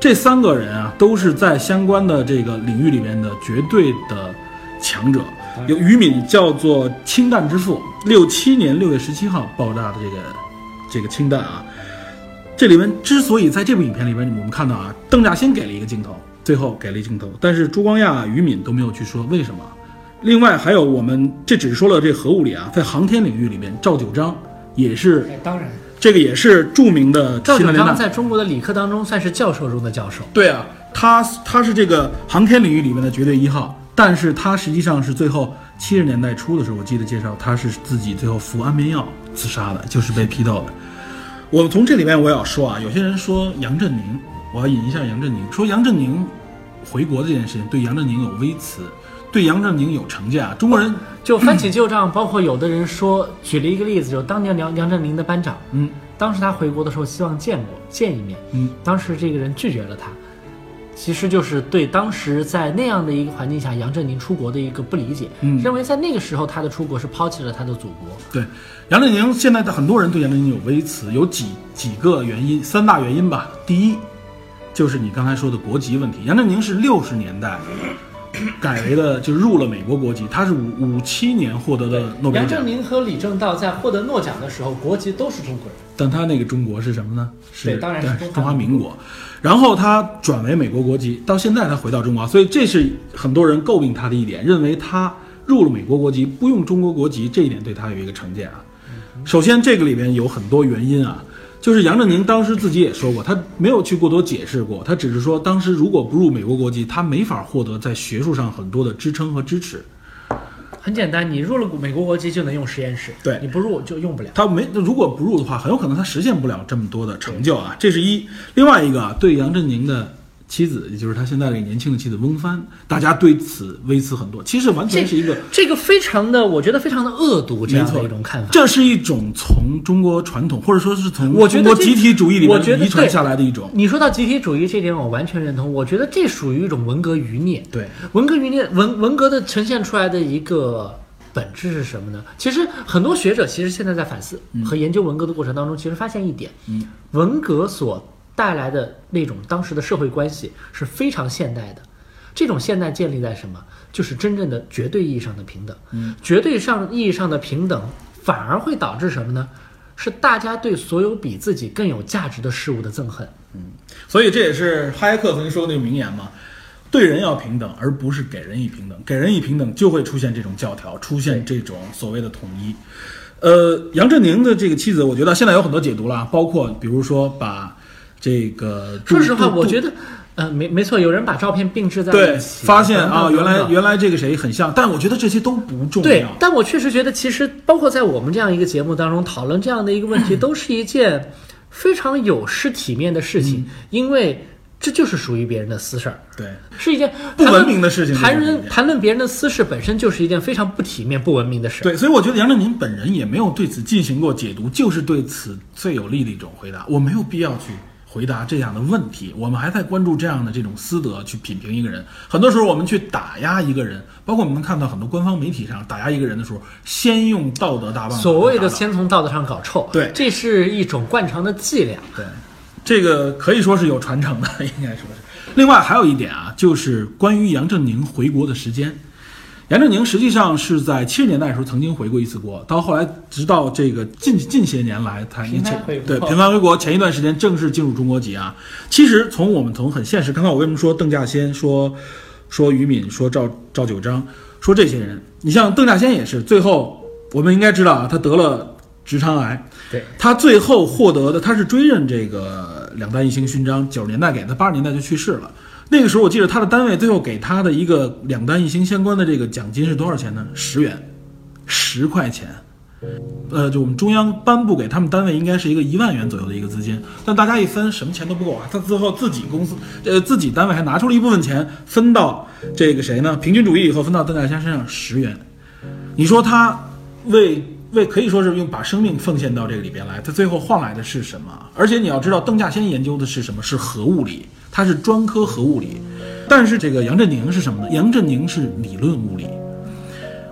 这三个人啊，都是在相关的这个领域里面的绝对的强者。有于敏叫做氢弹之父，六七年六月十七号爆炸的这个这个氢弹啊。这里面之所以在这部影片里边，我们看到啊，邓稼先给了一个镜头，最后给了一镜头，但是朱光亚、于敏都没有去说为什么。另外还有我们这只是说了这核物理啊，在航天领域里面，赵九章也是，当然，这个也是著名的。赵九章在中国的理科当中算是教授中的教授。对啊，他他是这个航天领域里面的绝对一号，但是他实际上是最后七十年代初的时候，我记得介绍他是自己最后服安眠药自杀的，就是被批斗的。我从这里面我要说啊，有些人说杨振宁，我要引一下杨振宁，说杨振宁回国这件事情对杨振宁有微词，对杨振宁有成见啊。中国人就翻起旧账，包括有的人说，举了一个例子，就当年杨杨振宁的班长，嗯，当时他回国的时候希望见过见一面，嗯，当时这个人拒绝了他。其实就是对当时在那样的一个环境下，杨振宁出国的一个不理解，嗯，认为在那个时候他的出国是抛弃了他的祖国。对，杨振宁现在的很多人对杨振宁有微词，有几几个原因，三大原因吧。第一，就是你刚才说的国籍问题。杨振宁是六十年代 改为了，就入了美国国籍，他是五五七年获得的诺贝尔奖。杨振宁和李政道在获得诺奖的时候，国籍都是中国人，但他那个中国是什么呢？是当然是中华民国。然后他转为美国国籍，到现在他回到中国，所以这是很多人诟病他的一点，认为他入了美国国籍不用中国国籍，这一点对他有一个成见啊。首先，这个里面有很多原因啊，就是杨振宁当时自己也说过，他没有去过多解释过，他只是说当时如果不入美国国籍，他没法获得在学术上很多的支撑和支持。很简单，你入了美国国籍就能用实验室，对你不入就用不了。他没，如果不入的话，很有可能他实现不了这么多的成就啊。这是一。另外一个，对杨振宁的妻子，也就是他现在这个年轻的妻子翁帆，大家对此微词很多。其实完全是一个，这个非常的，我觉得非常的恶毒这样的一种看法。这是一种从中国传统，或者说是从我觉得这中国集体主义里面遗传下来的一种。你说到集体主义这点，我完全认同。我觉得这属于一种文革余孽。对，文革余孽，文文革的呈现出来的一个本质是什么呢？其实很多学者其实现在在反思和研究文革的过程当中，其实发现一点，嗯，文革所带来的那种当时的社会关系是非常现代的。这种现代建立在什么？就是真正的绝对意义上的平等。嗯，绝对上意义上的平等，反而会导致什么呢？是大家对所有比自己更有价值的事物的憎恨。嗯所以这也是哈耶克曾经说的那个名言嘛：对人要平等，而不是给人以平等。给人以平等，就会出现这种教条，出现这种所谓的统一。呃，杨振宁的这个妻子，我觉得现在有很多解读了，包括比如说把这个说实话，我觉得，呃，没没错，有人把照片并置在对一起，发现啊，原来原来这个谁很像，但我觉得这些都不重要对要。，但我确实觉得，其实包括在我们这样一个节目当中讨论这样的一个问题，都是一件非常有失体面的事情，嗯因为这就是属于别人的私事儿，对，是一件不文明的事情谈论谈论别人的私事本身就是一件非常不体面、不文明的事。对，所以我觉得杨振宁本人也没有对此进行过解读，就是对此最有利的一种回答。我没有必要去回答这样的问题，我们还在关注这样的这种私德去品评一个人。很多时候我们去打压一个人，包括我们能看到很多官方媒体上打压一个人的时候，先用道德大棒，所谓的先从道德上搞臭，对这是一种惯常的伎俩。对，这个可以说是有传承的，应该说是。另外还有一点啊，就是关于杨振宁回国的时间。杨振宁实际上是在七十年代的时候曾经回过一次国，到后来直到这个近近些年来，才频繁对频繁回国，前一段时间正式进入中国籍啊。其实从我们从很现实，刚才我为什么说邓稼先，说说于敏，说赵赵九章，说这些人，你像邓稼先也是，最后我们应该知道啊，他得了直肠癌，对，他最后获得的，他是追认这个两弹一星勋章，九十年代给他，八十年代就去世了。那个时候我记得他的单位最后给他的一个两弹一星相关的这个奖金是多少钱呢？十元，十块钱。呃，就我们中央颁布给他们单位应该是一个一万元左右的一个资金，但大家一分什么钱都不够啊。他最后自己公司，呃，自己单位还拿出了一部分钱分到这个谁呢？平均主义以后分到邓稼先身上十元。你说他为为可以说是用把生命奉献到这个里边来，他最后换来的是什么？而且你要知道，邓稼先研究的是什么？是核物理，他是专科核物理。但是这个杨振宁是什么呢？杨振宁是理论物理。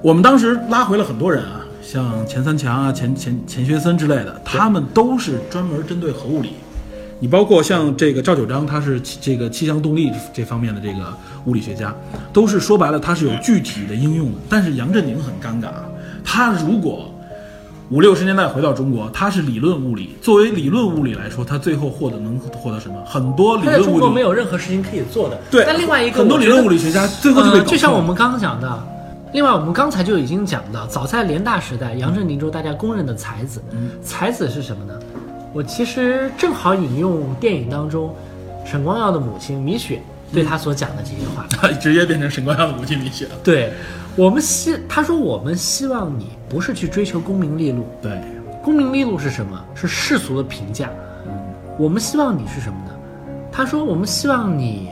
我们当时拉回了很多人啊，像钱三强啊、钱钱钱学森之类的，他们都是专门针对核物理。你包括像这个赵九章，他是这个气象动力这方面的这个物理学家，都是说白了他是有具体的应用的。但是杨振宁很尴尬，他如果五六十年代回到中国，他是理论物理，作为理论物理来说，他最后获得能获得什么？很多理他在中国论物理没有任何事情可以做的。对，但另外一个很多理论物理学家最后就被呃搞臭了就像我们刚刚讲的，另外我们刚才就已经讲到，早在联大时代，杨振宁就是大家公认的才子。嗯才子是什么呢？我其实正好引用电影当中沈光耀的母亲米雪对他所讲的这些话。他 直接变成沈光耀的母亲米雪了。对我们希他说我们希望你不是去追求功名利禄，对，功名利禄是什么？是世俗的评价。我们希望你是什么呢？他说我们希望你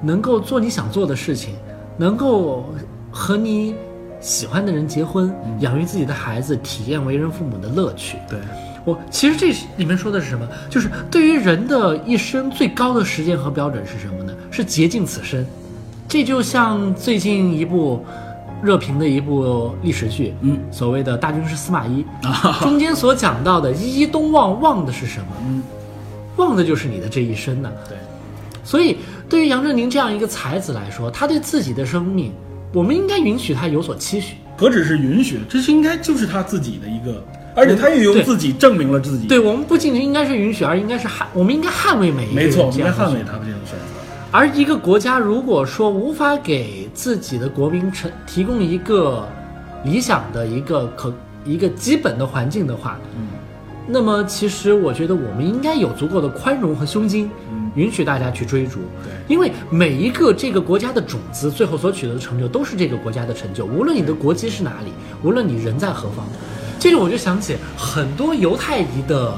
能够做你想做的事情，能够和你喜欢的人结婚，养育自己的孩子，体验为人父母的乐趣。对，我其实这里面说的是什么？就是对于人的一生最高的实践和标准是什么呢？是竭尽此生。这就像最近一部热评的一部历史剧，嗯，所谓的大军师司马懿啊，中间所讲到的“一一东望”，望的是什么？嗯，望的就是你的这一生呐、对，所以，对于杨振宁这样一个才子来说，他对自己的生命，我们应该允许他有所期许。何止是允许，这是应该就是他自己的一个，而且他也用自己证明了自己。对我们不仅仅应该是允许，而应该是捍，我们应该捍卫每一个人没错，我们应该捍卫他们这种选择。而一个国家如果说无法给自己的国民成提供一个理想的一个可一个基本的环境的话，嗯，那么其实我觉得我们应该有足够的宽容和胸襟，嗯允许大家去追逐。对因为每一个这个国家的种子，最后所取得的成就都是这个国家的成就，无论你的国籍是哪里，无论你人在何方。这个我就想起很多犹太裔的，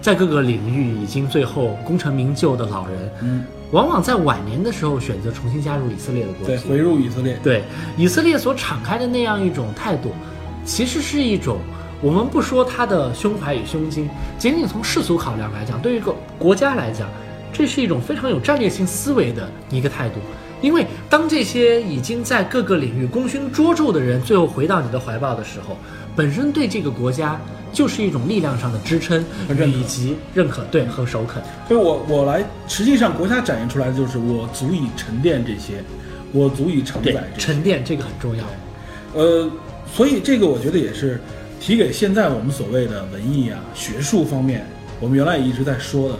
在各个领域已经最后功成名就的老人，嗯，往往在晚年的时候选择重新加入以色列的国对，回入以色列，对以色列所敞开的那样一种态度，其实是一种我们不说他的胸怀与胸襟，仅仅从世俗考量来讲，对于一个国家来讲，这是一种非常有战略性思维的一个态度。因为当这些已经在各个领域功勋卓著的人最后回到你的怀抱的时候，本身对这个国家就是一种力量上的支撑和认以及认可，对和首肯。所以我我来，实际上国家展现出来的就是我足以沉淀这些，我足以承载这些。沉淀这个很重要。呃，所以这个我觉得也是提给现在我们所谓的文艺啊、学术方面，我们原来也一直在说的。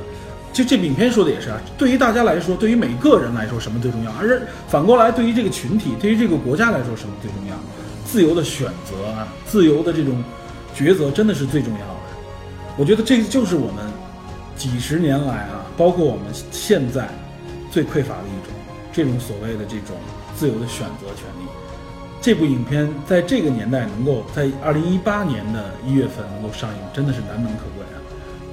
就这影片说的也是啊，对于大家来说，对于每个人来说，什么最重要？而反过来，对于这个群体，对于这个国家来说，什么最重要？自由的选择啊，自由的这种抉择，真的是最重要的。我觉得这就是我们几十年来啊，包括我们现在最匮乏的一种这种所谓的这种自由的选择权利。这部影片在这个年代能够在二零一八年的一月份能够上映，真的是难能可贵啊！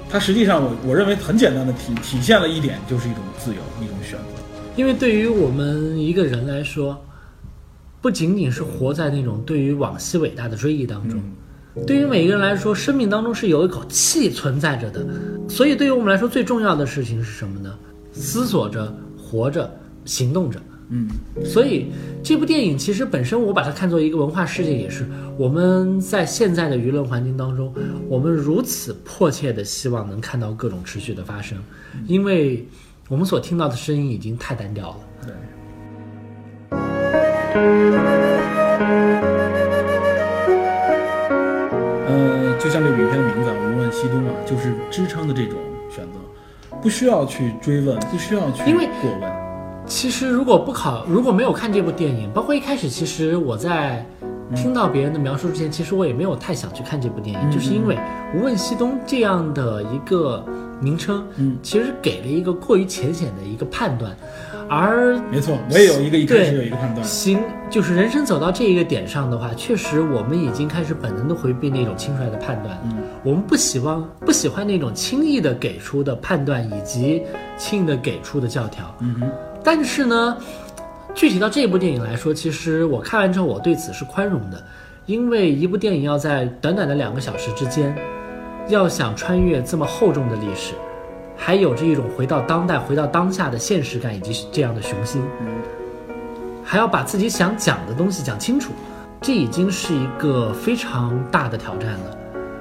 它实际上我我认为很简单的体体现了一点，就是一种自由，一种选择。因为对于我们一个人来说，不仅仅是活在那种对于往昔伟大的追忆当中，对于每一个人来说，生命当中是有一口气存在着的。所以，对于我们来说，最重要的事情是什么呢？思索着，活着，行动着。嗯，所以这部电影其实本身，我把它看作一个文化事件，也是我们在现在的舆论环境当中，我们如此迫切的希望能看到各种持续的发生，因为我们所听到的声音已经太单调了。对。西东》啊，就是支撑的这种选择，不需要去追问，不需要去过问。其实如果不考，如果没有看这部电影，包括一开始，其实我在听到别人的描述之前，其实我也没有太想去看这部电影，嗯就是因为《无问西东》这样的一个名称，嗯，其实给了一个过于浅显的一个判断，而没错，我也有一个一开始对有一个判断。行，就是人生走到这一个点上的话，确实我们已经开始本能的回避那种轻率的判断。嗯，我们不希望不喜欢那种轻易的给出的判断以及轻易的给出的教条。嗯哼，但是呢，具体到这部电影来说，其实我看完之后，我对此是宽容的，因为一部电影要在短短的两个小时之间，要想穿越这么厚重的历史，还有着一种回到当代、回到当下的现实感以及这样的雄心，还要把自己想讲的东西讲清楚，这已经是一个非常大的挑战了。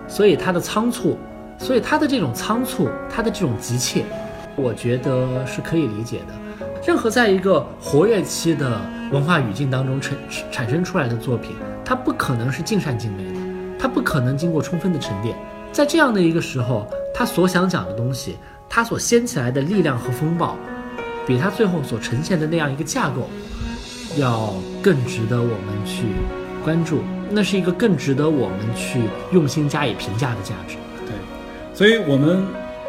所以他的仓促，所以他的这种仓促，他的这种急切，我觉得是可以理解的。任何在一个活跃期的文化语境当中产产生出来的作品，它不可能是尽善尽美的，它不可能经过充分的沉淀。在这样的一个时候，他所想讲的东西，它所掀起来的力量和风暴，比它最后所呈现的那样一个架构，要更值得我们去关注。那是一个更值得我们去用心加以评价的价值。对，所以我们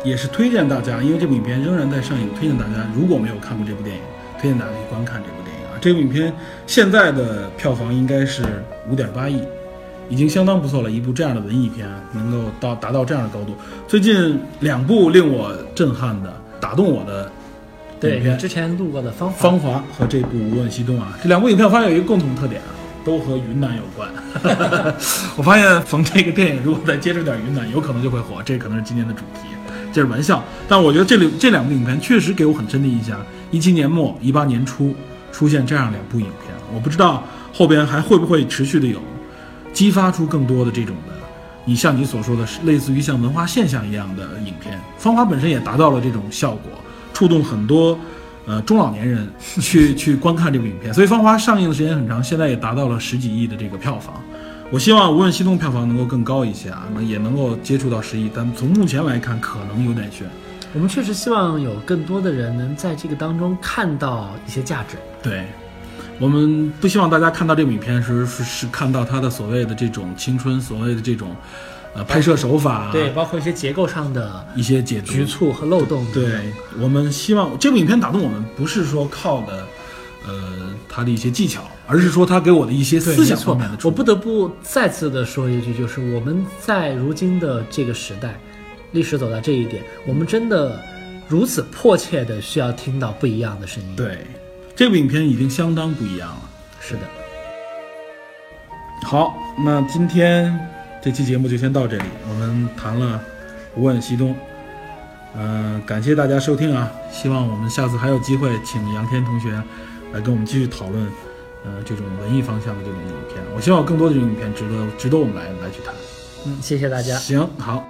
也是推荐大家，因为这部影片仍然在上映，推荐大家如果没有看过这部电影，推荐大家去观看这部电影啊。这部影片现在的票房应该是五点八亿，已经相当不错了。一部这样的文艺片能够到达到这样的高度，最近两部令我震撼的、打动我的影片，对之前录过的芳华，芳华和这部《无问西东》啊，这两部影片我发现有一个共同特点啊，都和云南有关。我发现逢这个电影如果再接触点云南，有可能就会火，这可能是今年的主题，这是玩笑。但我觉得这里这两部影片确实给我很深的印象。一七年末、一八年初出现这样两部影片，我不知道后边还会不会持续的有激发出更多的这种的。你像你所说的，是类似于像文化现象一样的影片，《芳华》本身也达到了这种效果，触动很多呃中老年人 去去观看这部影片。所以《芳华》上映的时间很长，现在也达到了十几亿的这个票房。我希望无论西东票房能够更高一些啊，那也能够接触到十亿，但从目前来看，可能有点悬。我们确实希望有更多的人能在这个当中看到一些价值。对，我们不希望大家看到这部影片时是是看到他的所谓的这种青春，所谓的这种呃拍摄手法，对，包括一些结构上的一些解读局促和漏洞。对我们希望这部影片打动我们，不是说靠的，呃，他的一些技巧，而是说他给我的一些对，思想方面的。我不得不再次的说一句，就是我们在如今的这个时代，历史走到这一点，我们真的如此迫切的需要听到不一样的声音。，对，这部影片已经相当不一样了。是的，好，那今天这期节目就先到这里，我们谈了《无问西东》。呃，感谢大家收听啊！希望我们下次还有机会请杨天同学来跟我们继续讨论，呃，这种文艺方向的这种影片。我希望更多的这种影片值得值得我们来来去谈。嗯，谢谢大家。行，好，